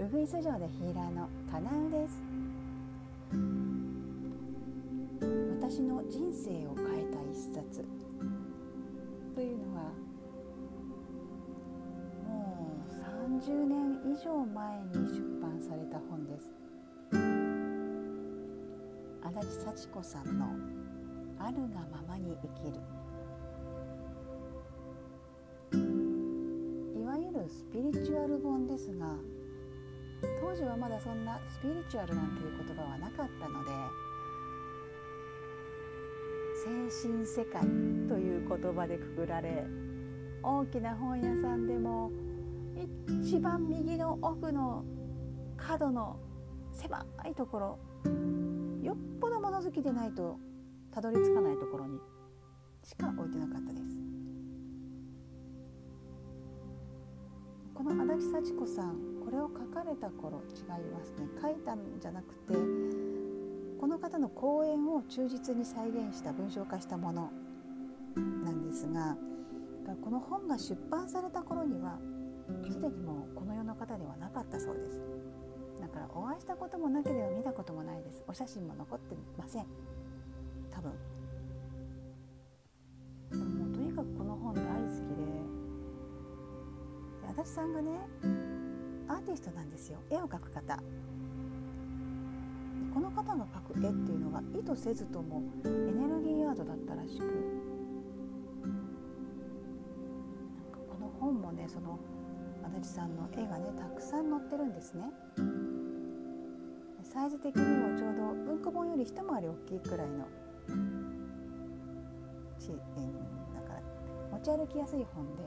ウグイス城でヒーラーのカナウです。私の人生を変えた一冊。というのはもう30年以上前に出版された本です。足立幸子さんの「あるがままに生きる」いわゆるスピリチュアル本ですが当時はまだそんなスピリチュアルなんていう言葉はなかったので精神世界という言葉でくくられ大きな本屋さんでも一番右の奥の角の狭いところよっぽど物好きでないとたどり着かないところにしか置いてなかったです。この足立幸子さんこれを書かれた頃違いますね。書いたんじゃなくてこの方の講演を忠実に再現した文章化したものなんですがこの本が出版された頃にはすでにもうこの世の方ではなかったそうです。だからお会いしたこともなければ見たこともないです。お写真も残ってません。多分。ももうとにかくこの本大好きで足立さんがねアーティストなんですよ。絵を描く方。この方が描く絵っていうのが意図せずともエネルギーアートだったらしくなんかこの本もねその足立さんの絵がねたくさん載ってるんですね。サイズ的にもちょうど文庫本より一回り大きいくらいのち、だから持ち歩きやすい本で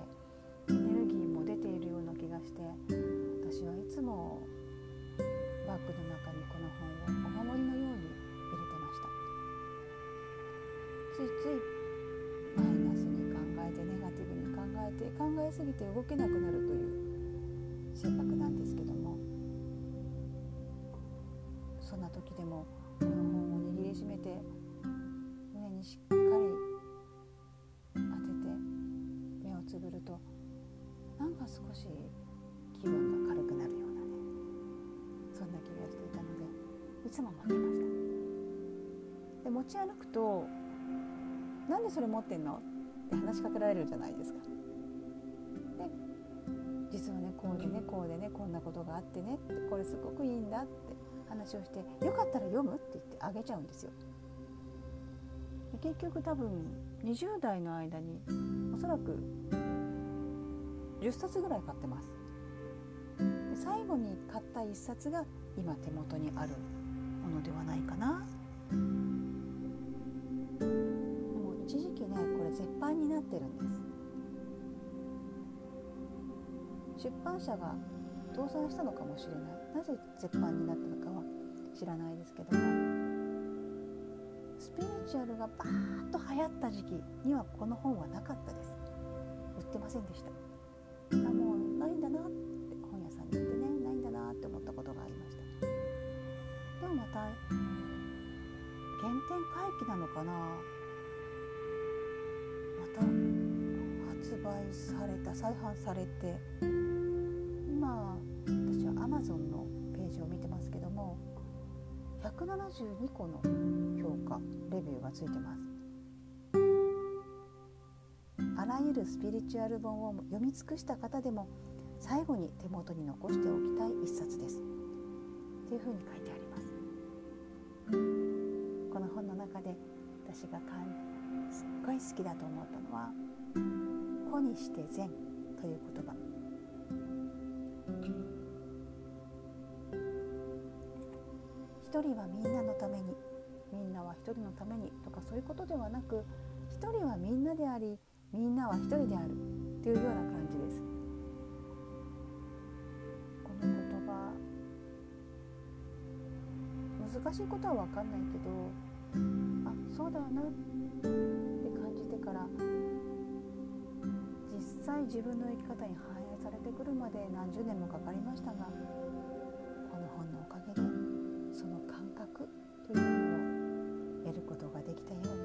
に考えて考えすぎて動けなくなるという性格なんですけどもそんな時でもこの本を握りしめて胸にしっかり当てて目をつぶるとなんか少し気分が軽くなるようなねそんな気がしていたのでいつも持ってましたで持ち歩くと「なんでそれ持ってんの?」って話しかけられるじゃないですか実はねこうでねこうでねこんなことがあってねってこれすごくいいんだって話をして「よかったら読む?」って言ってあげちゃうんですよ。で結局多分20代の間におそらく10冊ぐらい買ってます。で最後に買った1冊が今手元にあるものではないかな。でも一時期ねこれ絶版になってるんです出版社が倒産したのかもしれない。なぜ絶版になったのかは知らないですけども。スピリチュアルがバーッと流行った時期にはこの本はなかったです。売ってませんでした。あもうないんだなって本屋さんに行ってね。ないんだなって思ったことがありました。でもまた原点回帰なのかな。また発売された再販されて。172個の評価レビューがついてます。あらゆるスピリチュアル本を読み尽くした方でも最後に手元に残しておきたい一冊です。というふうに書いてあります。この本の中で私がすっごい好きだと思ったのは「子にして善」という言葉。一人はみんなのためにみんなは一人のためにとかそういうことではなく一人はみんなでありみんなは一人であるというような感じです。この言葉難しいことは分かんないけどあそうだなって感じてから実際自分の生き方に反映されてくるまで何十年もかかりましたがこの本のおかげでその感覚というのを得ることができたよう